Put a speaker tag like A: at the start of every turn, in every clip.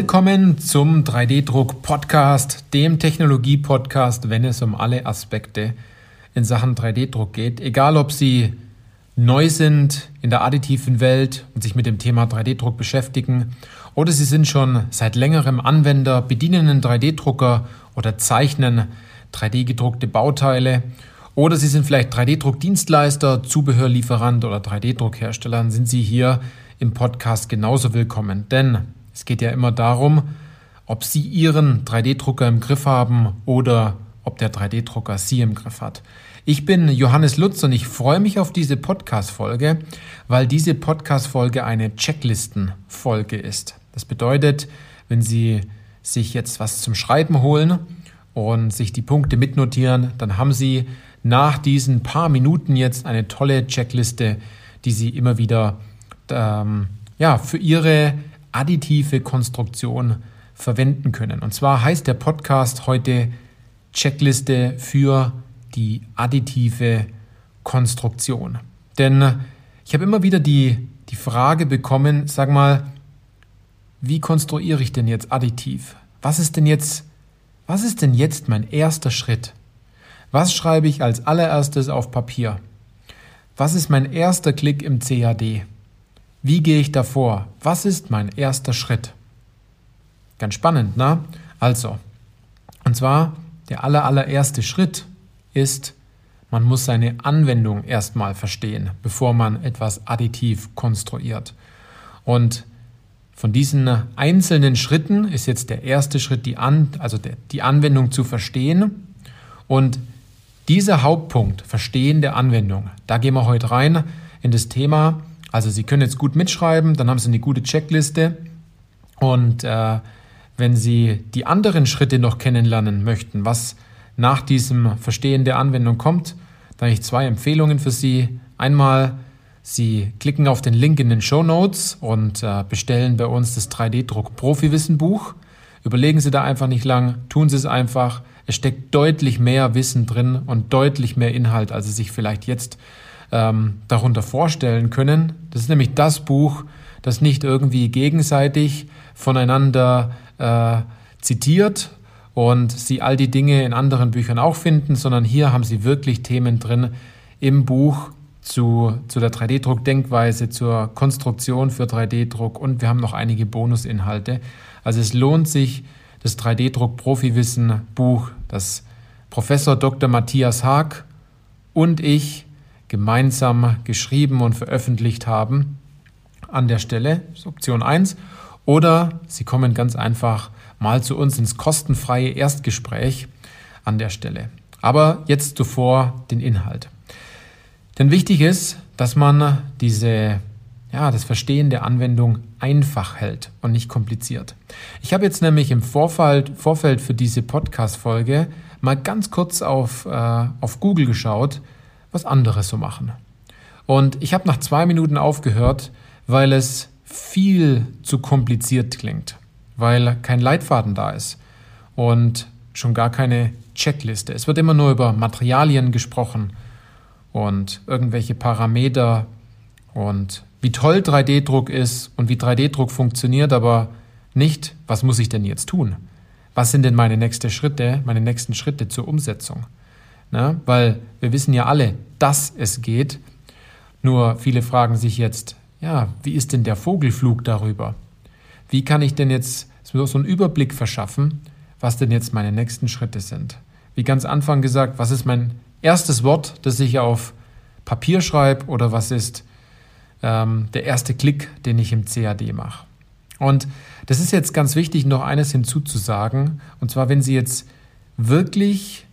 A: Willkommen zum 3D-Druck-Podcast, dem Technologie-Podcast, wenn es um alle Aspekte in Sachen 3D-Druck geht. Egal, ob Sie neu sind in der additiven Welt und sich mit dem Thema 3D-Druck beschäftigen oder Sie sind schon seit längerem Anwender, bedienen einen 3D-Drucker oder zeichnen 3D-gedruckte Bauteile oder Sie sind vielleicht 3D-Druck-Dienstleister, Zubehörlieferant oder 3D-Druckhersteller, dann sind Sie hier im Podcast genauso willkommen. Denn es geht ja immer darum, ob Sie Ihren 3D-Drucker im Griff haben oder ob der 3D-Drucker Sie im Griff hat. Ich bin Johannes Lutz und ich freue mich auf diese Podcast-Folge, weil diese Podcast-Folge eine Checklisten-Folge ist. Das bedeutet, wenn Sie sich jetzt was zum Schreiben holen und sich die Punkte mitnotieren, dann haben Sie nach diesen paar Minuten jetzt eine tolle Checkliste, die Sie immer wieder ähm, ja, für Ihre additive Konstruktion verwenden können. Und zwar heißt der Podcast heute Checkliste für die additive Konstruktion. Denn ich habe immer wieder die, die Frage bekommen, sag mal, wie konstruiere ich denn jetzt additiv? Was ist denn jetzt, was ist denn jetzt mein erster Schritt? Was schreibe ich als allererstes auf Papier? Was ist mein erster Klick im CAD? Wie gehe ich davor? Was ist mein erster Schritt? Ganz spannend, ne? Also, und zwar der aller, allererste Schritt ist, man muss seine Anwendung erstmal verstehen, bevor man etwas additiv konstruiert. Und von diesen einzelnen Schritten ist jetzt der erste Schritt, die, An also die Anwendung zu verstehen. Und dieser Hauptpunkt, Verstehen der Anwendung, da gehen wir heute rein in das Thema also Sie können jetzt gut mitschreiben, dann haben Sie eine gute Checkliste. Und äh, wenn Sie die anderen Schritte noch kennenlernen möchten, was nach diesem Verstehen der Anwendung kommt, dann habe ich zwei Empfehlungen für Sie. Einmal, Sie klicken auf den Link in den Show Notes und äh, bestellen bei uns das 3D-Druck-Profi-Wissen-Buch. Überlegen Sie da einfach nicht lang, tun Sie es einfach. Es steckt deutlich mehr Wissen drin und deutlich mehr Inhalt, als Sie sich vielleicht jetzt ähm, darunter vorstellen können. Das ist nämlich das Buch, das nicht irgendwie gegenseitig voneinander äh, zitiert und Sie all die Dinge in anderen Büchern auch finden, sondern hier haben Sie wirklich Themen drin im Buch zu, zu der 3D-Druck-Denkweise, zur Konstruktion für 3D-Druck und wir haben noch einige Bonusinhalte. Also es lohnt sich, das 3D-Druck-Profi-Wissen-Buch, das Professor Dr. Matthias Haag und ich gemeinsam geschrieben und veröffentlicht haben. An der Stelle ist Option 1. Oder Sie kommen ganz einfach mal zu uns ins kostenfreie Erstgespräch an der Stelle. Aber jetzt zuvor den Inhalt. Denn wichtig ist, dass man diese, ja, das Verstehen der Anwendung einfach hält und nicht kompliziert. Ich habe jetzt nämlich im Vorfeld, Vorfeld für diese Podcast-Folge mal ganz kurz auf, äh, auf Google geschaut, was andere so machen. Und ich habe nach zwei Minuten aufgehört, weil es viel zu kompliziert klingt, weil kein Leitfaden da ist und schon gar keine Checkliste. Es wird immer nur über Materialien gesprochen und irgendwelche Parameter und wie toll 3D-Druck ist und wie 3D-Druck funktioniert, aber nicht, was muss ich denn jetzt tun? Was sind denn meine nächsten Schritte, meine nächsten Schritte zur Umsetzung? Ne? Weil wir wissen ja alle, dass es geht. Nur viele fragen sich jetzt, ja, wie ist denn der Vogelflug darüber? Wie kann ich denn jetzt so einen Überblick verschaffen, was denn jetzt meine nächsten Schritte sind? Wie ganz Anfang gesagt, was ist mein erstes Wort, das ich auf Papier schreibe oder was ist ähm, der erste Klick, den ich im CAD mache? Und das ist jetzt ganz wichtig, noch eines hinzuzusagen. Und zwar, wenn Sie jetzt wirklich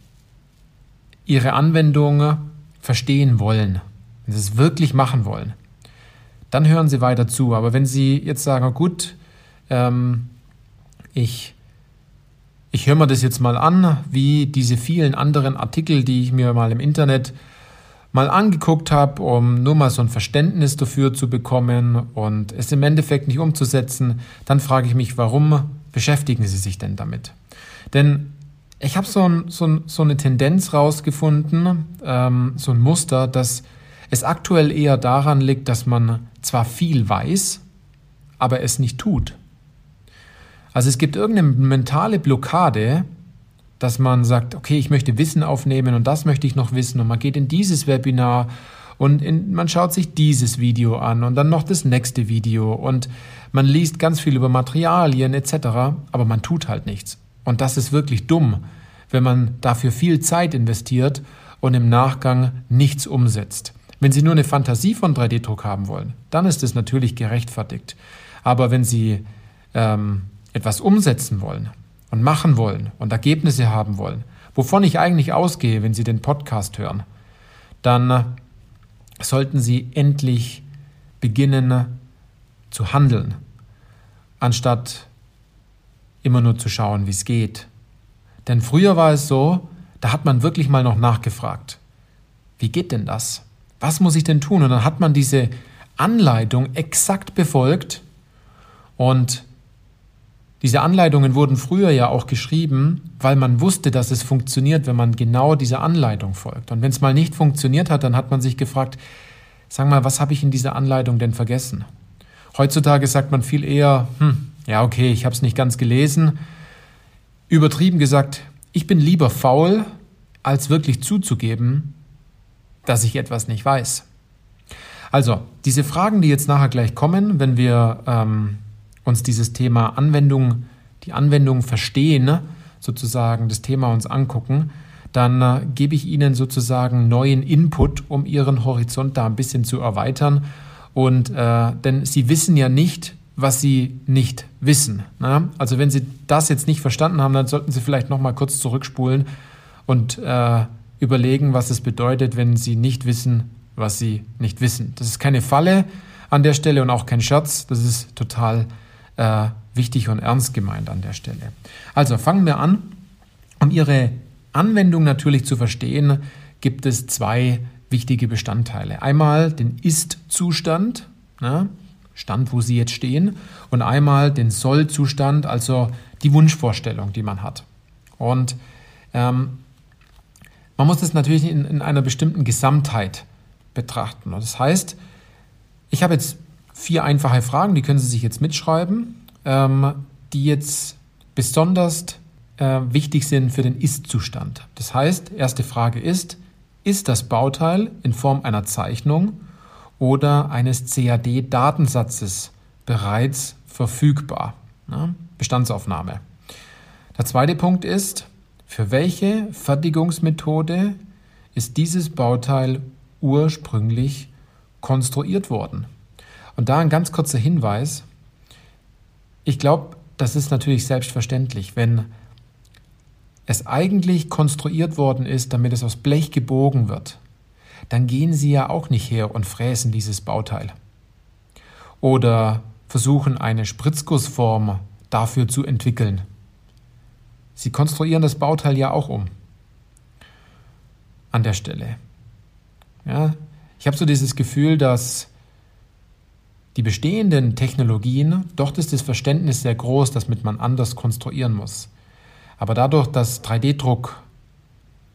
A: ihre Anwendung verstehen wollen, wenn sie es wirklich machen wollen, dann hören sie weiter zu. Aber wenn sie jetzt sagen, gut, ähm, ich, ich höre mir das jetzt mal an, wie diese vielen anderen Artikel, die ich mir mal im Internet mal angeguckt habe, um nur mal so ein Verständnis dafür zu bekommen und es im Endeffekt nicht umzusetzen, dann frage ich mich, warum beschäftigen Sie sich denn damit? Denn ich habe so, ein, so, ein, so, eine Tendenz rausgefunden, ähm, so ein Muster, dass es aktuell eher daran liegt, dass man zwar viel weiß, aber es nicht tut. Also es gibt irgendeine mentale Blockade, dass man sagt, okay, ich möchte Wissen aufnehmen und das möchte ich noch wissen und man geht in dieses Webinar und in, man schaut sich dieses Video an und dann noch das nächste Video und man liest ganz viel über Materialien etc., aber man tut halt nichts. Und das ist wirklich dumm, wenn man dafür viel Zeit investiert und im Nachgang nichts umsetzt. Wenn Sie nur eine Fantasie von 3D-Druck haben wollen, dann ist es natürlich gerechtfertigt. Aber wenn Sie ähm, etwas umsetzen wollen und machen wollen und Ergebnisse haben wollen, wovon ich eigentlich ausgehe, wenn Sie den Podcast hören, dann sollten Sie endlich beginnen zu handeln, anstatt immer nur zu schauen, wie es geht. Denn früher war es so, da hat man wirklich mal noch nachgefragt. Wie geht denn das? Was muss ich denn tun? Und dann hat man diese Anleitung exakt befolgt und diese Anleitungen wurden früher ja auch geschrieben, weil man wusste, dass es funktioniert, wenn man genau dieser Anleitung folgt. Und wenn es mal nicht funktioniert hat, dann hat man sich gefragt, sag mal, was habe ich in dieser Anleitung denn vergessen? Heutzutage sagt man viel eher, hm, ja okay, ich habe es nicht ganz gelesen. Übertrieben gesagt, ich bin lieber faul, als wirklich zuzugeben, dass ich etwas nicht weiß. Also, diese Fragen, die jetzt nachher gleich kommen, wenn wir ähm, uns dieses Thema Anwendung, die Anwendung verstehen, sozusagen das Thema uns angucken, dann äh, gebe ich Ihnen sozusagen neuen Input, um Ihren Horizont da ein bisschen zu erweitern. Und äh, denn Sie wissen ja nicht, was Sie nicht wissen. Ne? Also wenn Sie das jetzt nicht verstanden haben, dann sollten Sie vielleicht noch mal kurz zurückspulen und äh, überlegen, was es bedeutet, wenn Sie nicht wissen, was Sie nicht wissen. Das ist keine Falle an der Stelle und auch kein Scherz. Das ist total äh, wichtig und ernst gemeint an der Stelle. Also fangen wir an. Um Ihre Anwendung natürlich zu verstehen, gibt es zwei wichtige Bestandteile. Einmal den Ist-Zustand, ne, Stand, wo Sie jetzt stehen, und einmal den Soll-Zustand, also die Wunschvorstellung, die man hat. Und ähm, man muss das natürlich in, in einer bestimmten Gesamtheit betrachten. Und das heißt, ich habe jetzt vier einfache Fragen, die können Sie sich jetzt mitschreiben, ähm, die jetzt besonders äh, wichtig sind für den Ist-Zustand. Das heißt, erste Frage ist, ist das Bauteil in Form einer Zeichnung oder eines CAD-Datensatzes bereits verfügbar? Ja, Bestandsaufnahme. Der zweite Punkt ist, für welche Fertigungsmethode ist dieses Bauteil ursprünglich konstruiert worden? Und da ein ganz kurzer Hinweis. Ich glaube, das ist natürlich selbstverständlich, wenn es eigentlich konstruiert worden ist, damit es aus Blech gebogen wird, dann gehen Sie ja auch nicht her und fräsen dieses Bauteil. Oder versuchen eine Spritzgussform dafür zu entwickeln. Sie konstruieren das Bauteil ja auch um. An der Stelle. Ja, ich habe so dieses Gefühl, dass die bestehenden Technologien, dort ist das Verständnis sehr groß, dass man anders konstruieren muss. Aber dadurch, dass 3D-Druck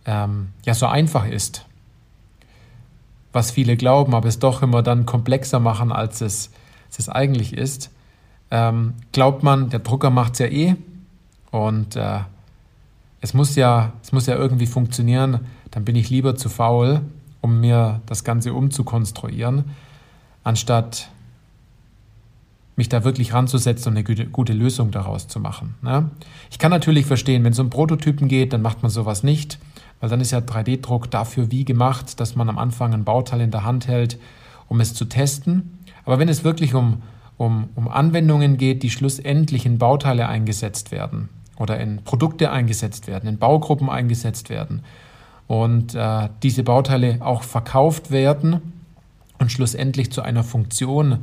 A: ähm, ja so einfach ist, was viele glauben, aber es doch immer dann komplexer machen, als es, als es eigentlich ist, ähm, glaubt man, der Drucker macht es ja eh und äh, es, muss ja, es muss ja irgendwie funktionieren, dann bin ich lieber zu faul, um mir das Ganze umzukonstruieren, anstatt mich da wirklich ranzusetzen und eine gute, gute Lösung daraus zu machen. Ne? Ich kann natürlich verstehen, wenn es um Prototypen geht, dann macht man sowas nicht, weil dann ist ja 3D-Druck dafür wie gemacht, dass man am Anfang ein Bauteil in der Hand hält, um es zu testen. Aber wenn es wirklich um, um, um Anwendungen geht, die schlussendlich in Bauteile eingesetzt werden oder in Produkte eingesetzt werden, in Baugruppen eingesetzt werden und äh, diese Bauteile auch verkauft werden und schlussendlich zu einer Funktion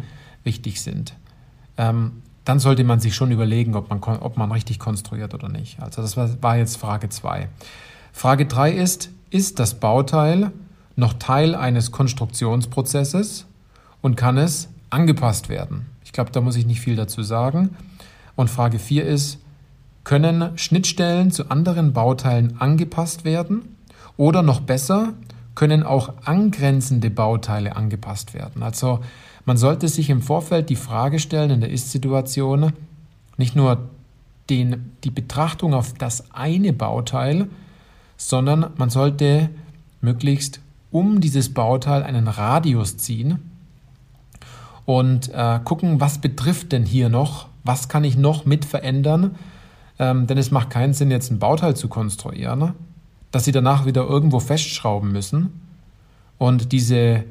A: wichtig sind, ähm, dann sollte man sich schon überlegen, ob man, ob man richtig konstruiert oder nicht. Also das war, war jetzt Frage 2. Frage 3 ist, ist das Bauteil noch Teil eines Konstruktionsprozesses und kann es angepasst werden? Ich glaube, da muss ich nicht viel dazu sagen. Und Frage 4 ist, können Schnittstellen zu anderen Bauteilen angepasst werden? Oder noch besser, können auch angrenzende Bauteile angepasst werden? Also man sollte sich im Vorfeld die Frage stellen in der Ist-Situation, nicht nur den, die Betrachtung auf das eine Bauteil, sondern man sollte möglichst um dieses Bauteil einen Radius ziehen und äh, gucken, was betrifft denn hier noch, was kann ich noch mit verändern, ähm, denn es macht keinen Sinn, jetzt ein Bauteil zu konstruieren, dass Sie danach wieder irgendwo festschrauben müssen und diese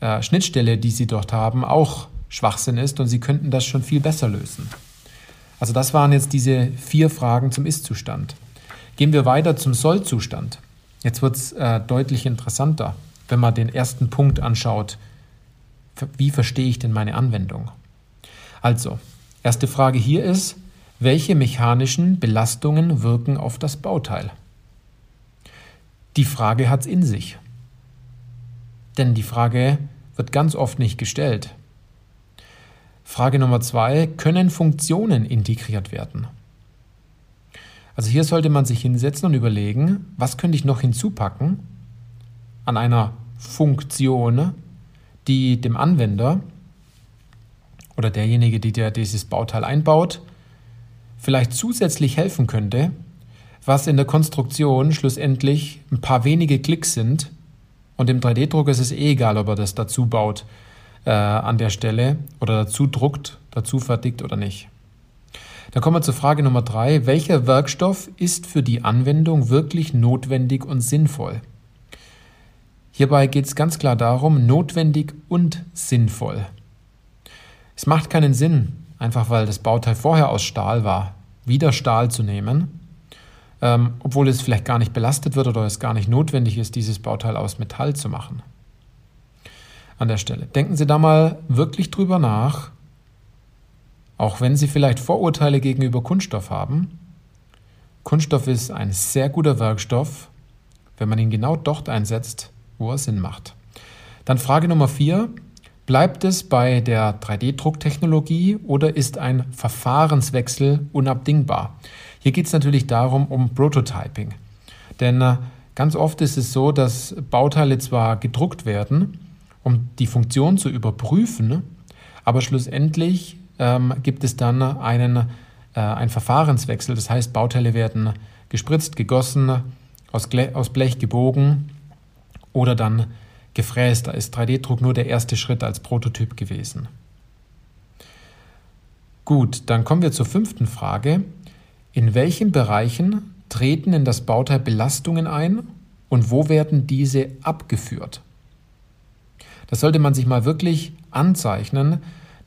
A: äh, Schnittstelle, die Sie dort haben, auch Schwachsinn ist und Sie könnten das schon viel besser lösen. Also das waren jetzt diese vier Fragen zum Ist-Zustand. Gehen wir weiter zum Soll-Zustand. Jetzt wird es äh, deutlich interessanter, wenn man den ersten Punkt anschaut. Wie verstehe ich denn meine Anwendung? Also, erste Frage hier ist, welche mechanischen Belastungen wirken auf das Bauteil? Die Frage hat es in sich. Denn die Frage wird ganz oft nicht gestellt. Frage Nummer zwei, können Funktionen integriert werden? Also hier sollte man sich hinsetzen und überlegen, was könnte ich noch hinzupacken an einer Funktion, die dem Anwender oder derjenige, der dieses Bauteil einbaut, vielleicht zusätzlich helfen könnte, was in der Konstruktion schlussendlich ein paar wenige Klicks sind. Und im 3D-Drucker ist es eh egal, ob er das dazu baut äh, an der Stelle oder dazu druckt, dazu fertigt oder nicht. Dann kommen wir zur Frage Nummer drei. Welcher Werkstoff ist für die Anwendung wirklich notwendig und sinnvoll? Hierbei geht es ganz klar darum, notwendig und sinnvoll. Es macht keinen Sinn, einfach weil das Bauteil vorher aus Stahl war, wieder Stahl zu nehmen, ähm, obwohl es vielleicht gar nicht belastet wird oder es gar nicht notwendig ist, dieses Bauteil aus Metall zu machen. An der Stelle. Denken Sie da mal wirklich drüber nach, auch wenn Sie vielleicht Vorurteile gegenüber Kunststoff haben. Kunststoff ist ein sehr guter Werkstoff, wenn man ihn genau dort einsetzt, wo er Sinn macht. Dann Frage Nummer vier. Bleibt es bei der 3D-Drucktechnologie oder ist ein Verfahrenswechsel unabdingbar? Hier geht es natürlich darum, um Prototyping. Denn äh, ganz oft ist es so, dass Bauteile zwar gedruckt werden, um die Funktion zu überprüfen, aber schlussendlich ähm, gibt es dann einen, äh, einen Verfahrenswechsel. Das heißt, Bauteile werden gespritzt, gegossen, aus, aus Blech gebogen oder dann gefräst. Da ist 3D-Druck nur der erste Schritt als Prototyp gewesen. Gut, dann kommen wir zur fünften Frage. In welchen Bereichen treten in das Bauteil Belastungen ein und wo werden diese abgeführt? Das sollte man sich mal wirklich anzeichnen,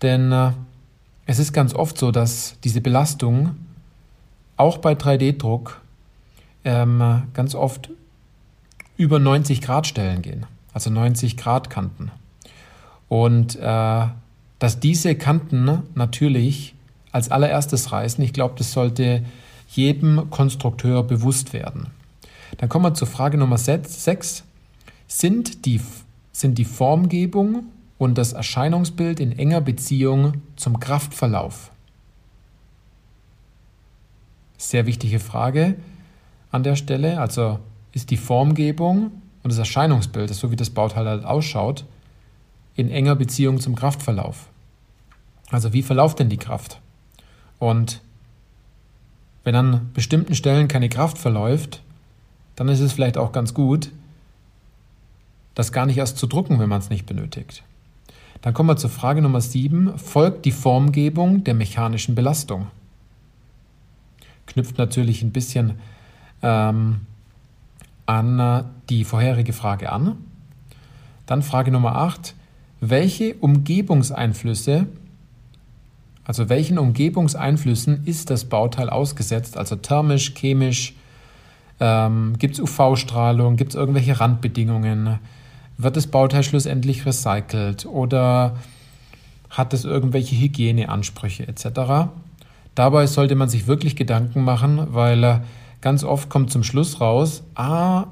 A: denn äh, es ist ganz oft so, dass diese Belastungen auch bei 3D-Druck ähm, ganz oft über 90 Grad Stellen gehen also 90 Grad Kanten. Und äh, dass diese Kanten natürlich als allererstes reißen, ich glaube, das sollte jedem Konstrukteur bewusst werden. Dann kommen wir zur Frage Nummer 6. Sind die, sind die Formgebung und das Erscheinungsbild in enger Beziehung zum Kraftverlauf? Sehr wichtige Frage an der Stelle. Also ist die Formgebung und das Erscheinungsbild, so wie das Bauteil halt ausschaut, in enger Beziehung zum Kraftverlauf. Also wie verläuft denn die Kraft? Und wenn an bestimmten Stellen keine Kraft verläuft, dann ist es vielleicht auch ganz gut, das gar nicht erst zu drucken, wenn man es nicht benötigt. Dann kommen wir zur Frage Nummer 7. Folgt die Formgebung der mechanischen Belastung? Knüpft natürlich ein bisschen ähm, an die vorherige Frage an. Dann Frage Nummer 8. Welche Umgebungseinflüsse, also welchen Umgebungseinflüssen ist das Bauteil ausgesetzt? Also thermisch, chemisch, ähm, gibt es UV-Strahlung, gibt es irgendwelche Randbedingungen? Wird das Bauteil schlussendlich recycelt oder hat es irgendwelche Hygieneansprüche etc.? Dabei sollte man sich wirklich Gedanken machen, weil ganz oft kommt zum Schluss raus, ah,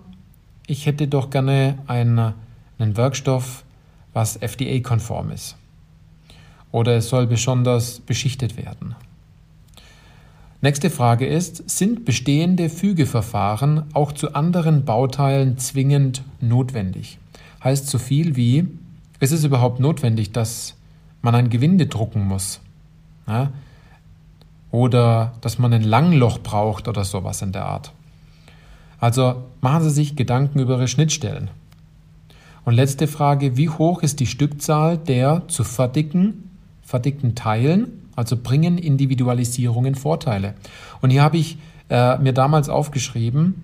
A: ich hätte doch gerne einen, einen Werkstoff, was FDA-konform ist. Oder es soll besonders beschichtet werden. Nächste Frage ist, sind bestehende Fügeverfahren auch zu anderen Bauteilen zwingend notwendig? Heißt so viel wie, ist es überhaupt notwendig, dass man ein Gewinde drucken muss? Ja? oder dass man ein Langloch braucht oder sowas in der Art. Also machen Sie sich Gedanken über Ihre Schnittstellen. Und letzte Frage, wie hoch ist die Stückzahl der zu fertigen, fertigten Teilen? Also bringen Individualisierungen Vorteile? Und hier habe ich äh, mir damals aufgeschrieben,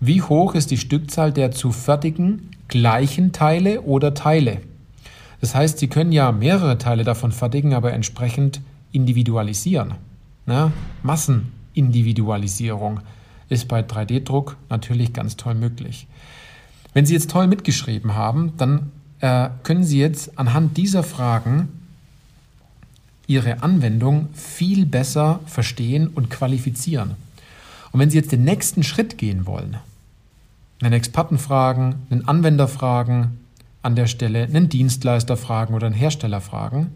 A: wie hoch ist die Stückzahl der zu fertigen gleichen Teile oder Teile? Das heißt, Sie können ja mehrere Teile davon fertigen, aber entsprechend individualisieren. Ne? Massenindividualisierung ist bei 3D-Druck natürlich ganz toll möglich. Wenn Sie jetzt toll mitgeschrieben haben, dann äh, können Sie jetzt anhand dieser Fragen Ihre Anwendung viel besser verstehen und qualifizieren. Und wenn Sie jetzt den nächsten Schritt gehen wollen, einen Experten fragen, einen Anwender fragen, an der Stelle einen Dienstleister fragen oder einen Hersteller fragen,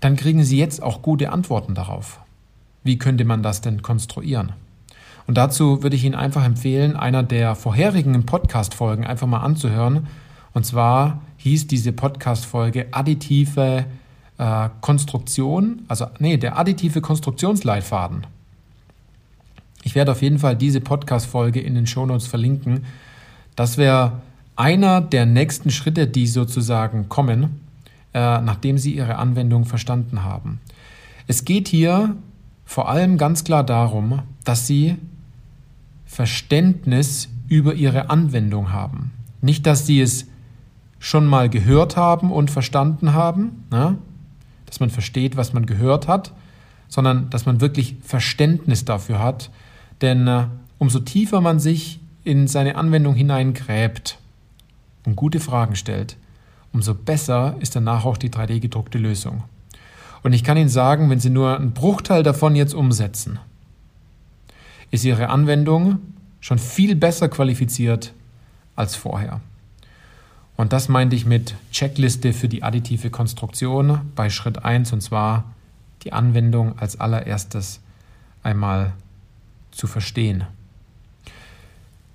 A: dann kriegen Sie jetzt auch gute Antworten darauf. Wie könnte man das denn konstruieren? Und dazu würde ich Ihnen einfach empfehlen, einer der vorherigen Podcast-Folgen einfach mal anzuhören. Und zwar hieß diese Podcast-Folge additive äh, Konstruktion, also nee, der additive Konstruktionsleitfaden. Ich werde auf jeden Fall diese Podcast-Folge in den Shownotes verlinken. Das wäre einer der nächsten Schritte, die sozusagen kommen, äh, nachdem Sie Ihre Anwendung verstanden haben. Es geht hier vor allem ganz klar darum, dass Sie Verständnis über Ihre Anwendung haben. Nicht, dass Sie es schon mal gehört haben und verstanden haben, ne? dass man versteht, was man gehört hat, sondern dass man wirklich Verständnis dafür hat. Denn äh, umso tiefer man sich in seine Anwendung hineingräbt und gute Fragen stellt, umso besser ist danach auch die 3D-gedruckte Lösung. Und ich kann Ihnen sagen, wenn Sie nur einen Bruchteil davon jetzt umsetzen, ist Ihre Anwendung schon viel besser qualifiziert als vorher. Und das meinte ich mit Checkliste für die additive Konstruktion bei Schritt 1 und zwar die Anwendung als allererstes einmal zu verstehen.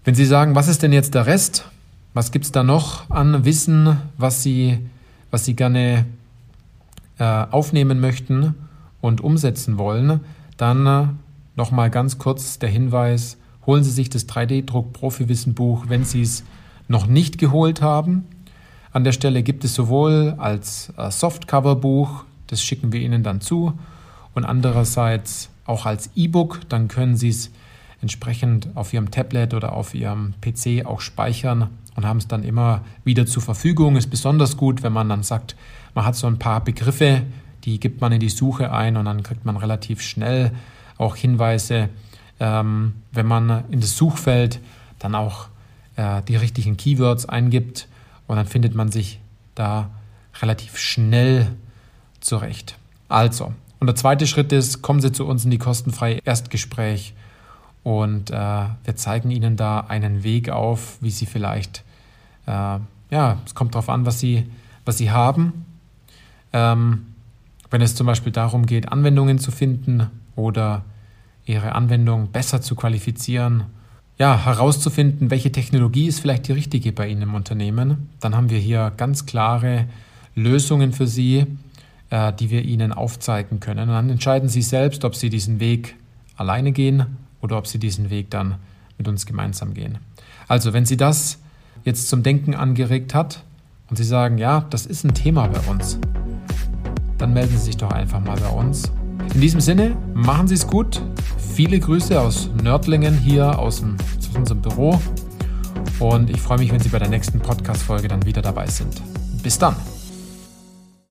A: Wenn Sie sagen, was ist denn jetzt der Rest? Was gibt es da noch an Wissen, was Sie, was Sie gerne äh, aufnehmen möchten und umsetzen wollen? Dann äh, nochmal ganz kurz der Hinweis, holen Sie sich das 3D-Druck-Profi-Wissen-Buch, wenn Sie es noch nicht geholt haben. An der Stelle gibt es sowohl als äh, Softcover-Buch, das schicken wir Ihnen dann zu, und andererseits auch als E-Book, dann können Sie es entsprechend auf Ihrem Tablet oder auf Ihrem PC auch speichern und haben es dann immer wieder zur Verfügung. Ist besonders gut, wenn man dann sagt, man hat so ein paar Begriffe, die gibt man in die Suche ein und dann kriegt man relativ schnell auch Hinweise, ähm, wenn man in das Suchfeld dann auch äh, die richtigen Keywords eingibt und dann findet man sich da relativ schnell zurecht. Also, und der zweite Schritt ist, kommen Sie zu uns in die kostenfreie Erstgespräch und äh, wir zeigen Ihnen da einen Weg auf, wie Sie vielleicht, äh, ja, es kommt darauf an, was Sie, was Sie haben. Ähm, wenn es zum Beispiel darum geht, Anwendungen zu finden oder Ihre Anwendung besser zu qualifizieren, ja, herauszufinden, welche Technologie ist vielleicht die richtige bei Ihnen im Unternehmen, dann haben wir hier ganz klare Lösungen für Sie, äh, die wir Ihnen aufzeigen können. Und dann entscheiden Sie selbst, ob Sie diesen Weg alleine gehen oder ob Sie diesen Weg dann mit uns gemeinsam gehen. Also, wenn Sie das jetzt zum Denken angeregt hat und Sie sagen, ja, das ist ein Thema bei uns, dann melden Sie sich doch einfach mal bei uns. In diesem Sinne, machen Sie es gut. Viele Grüße aus Nördlingen hier aus, dem, aus unserem Büro. Und ich freue mich, wenn Sie bei der nächsten Podcast-Folge dann wieder dabei sind. Bis dann.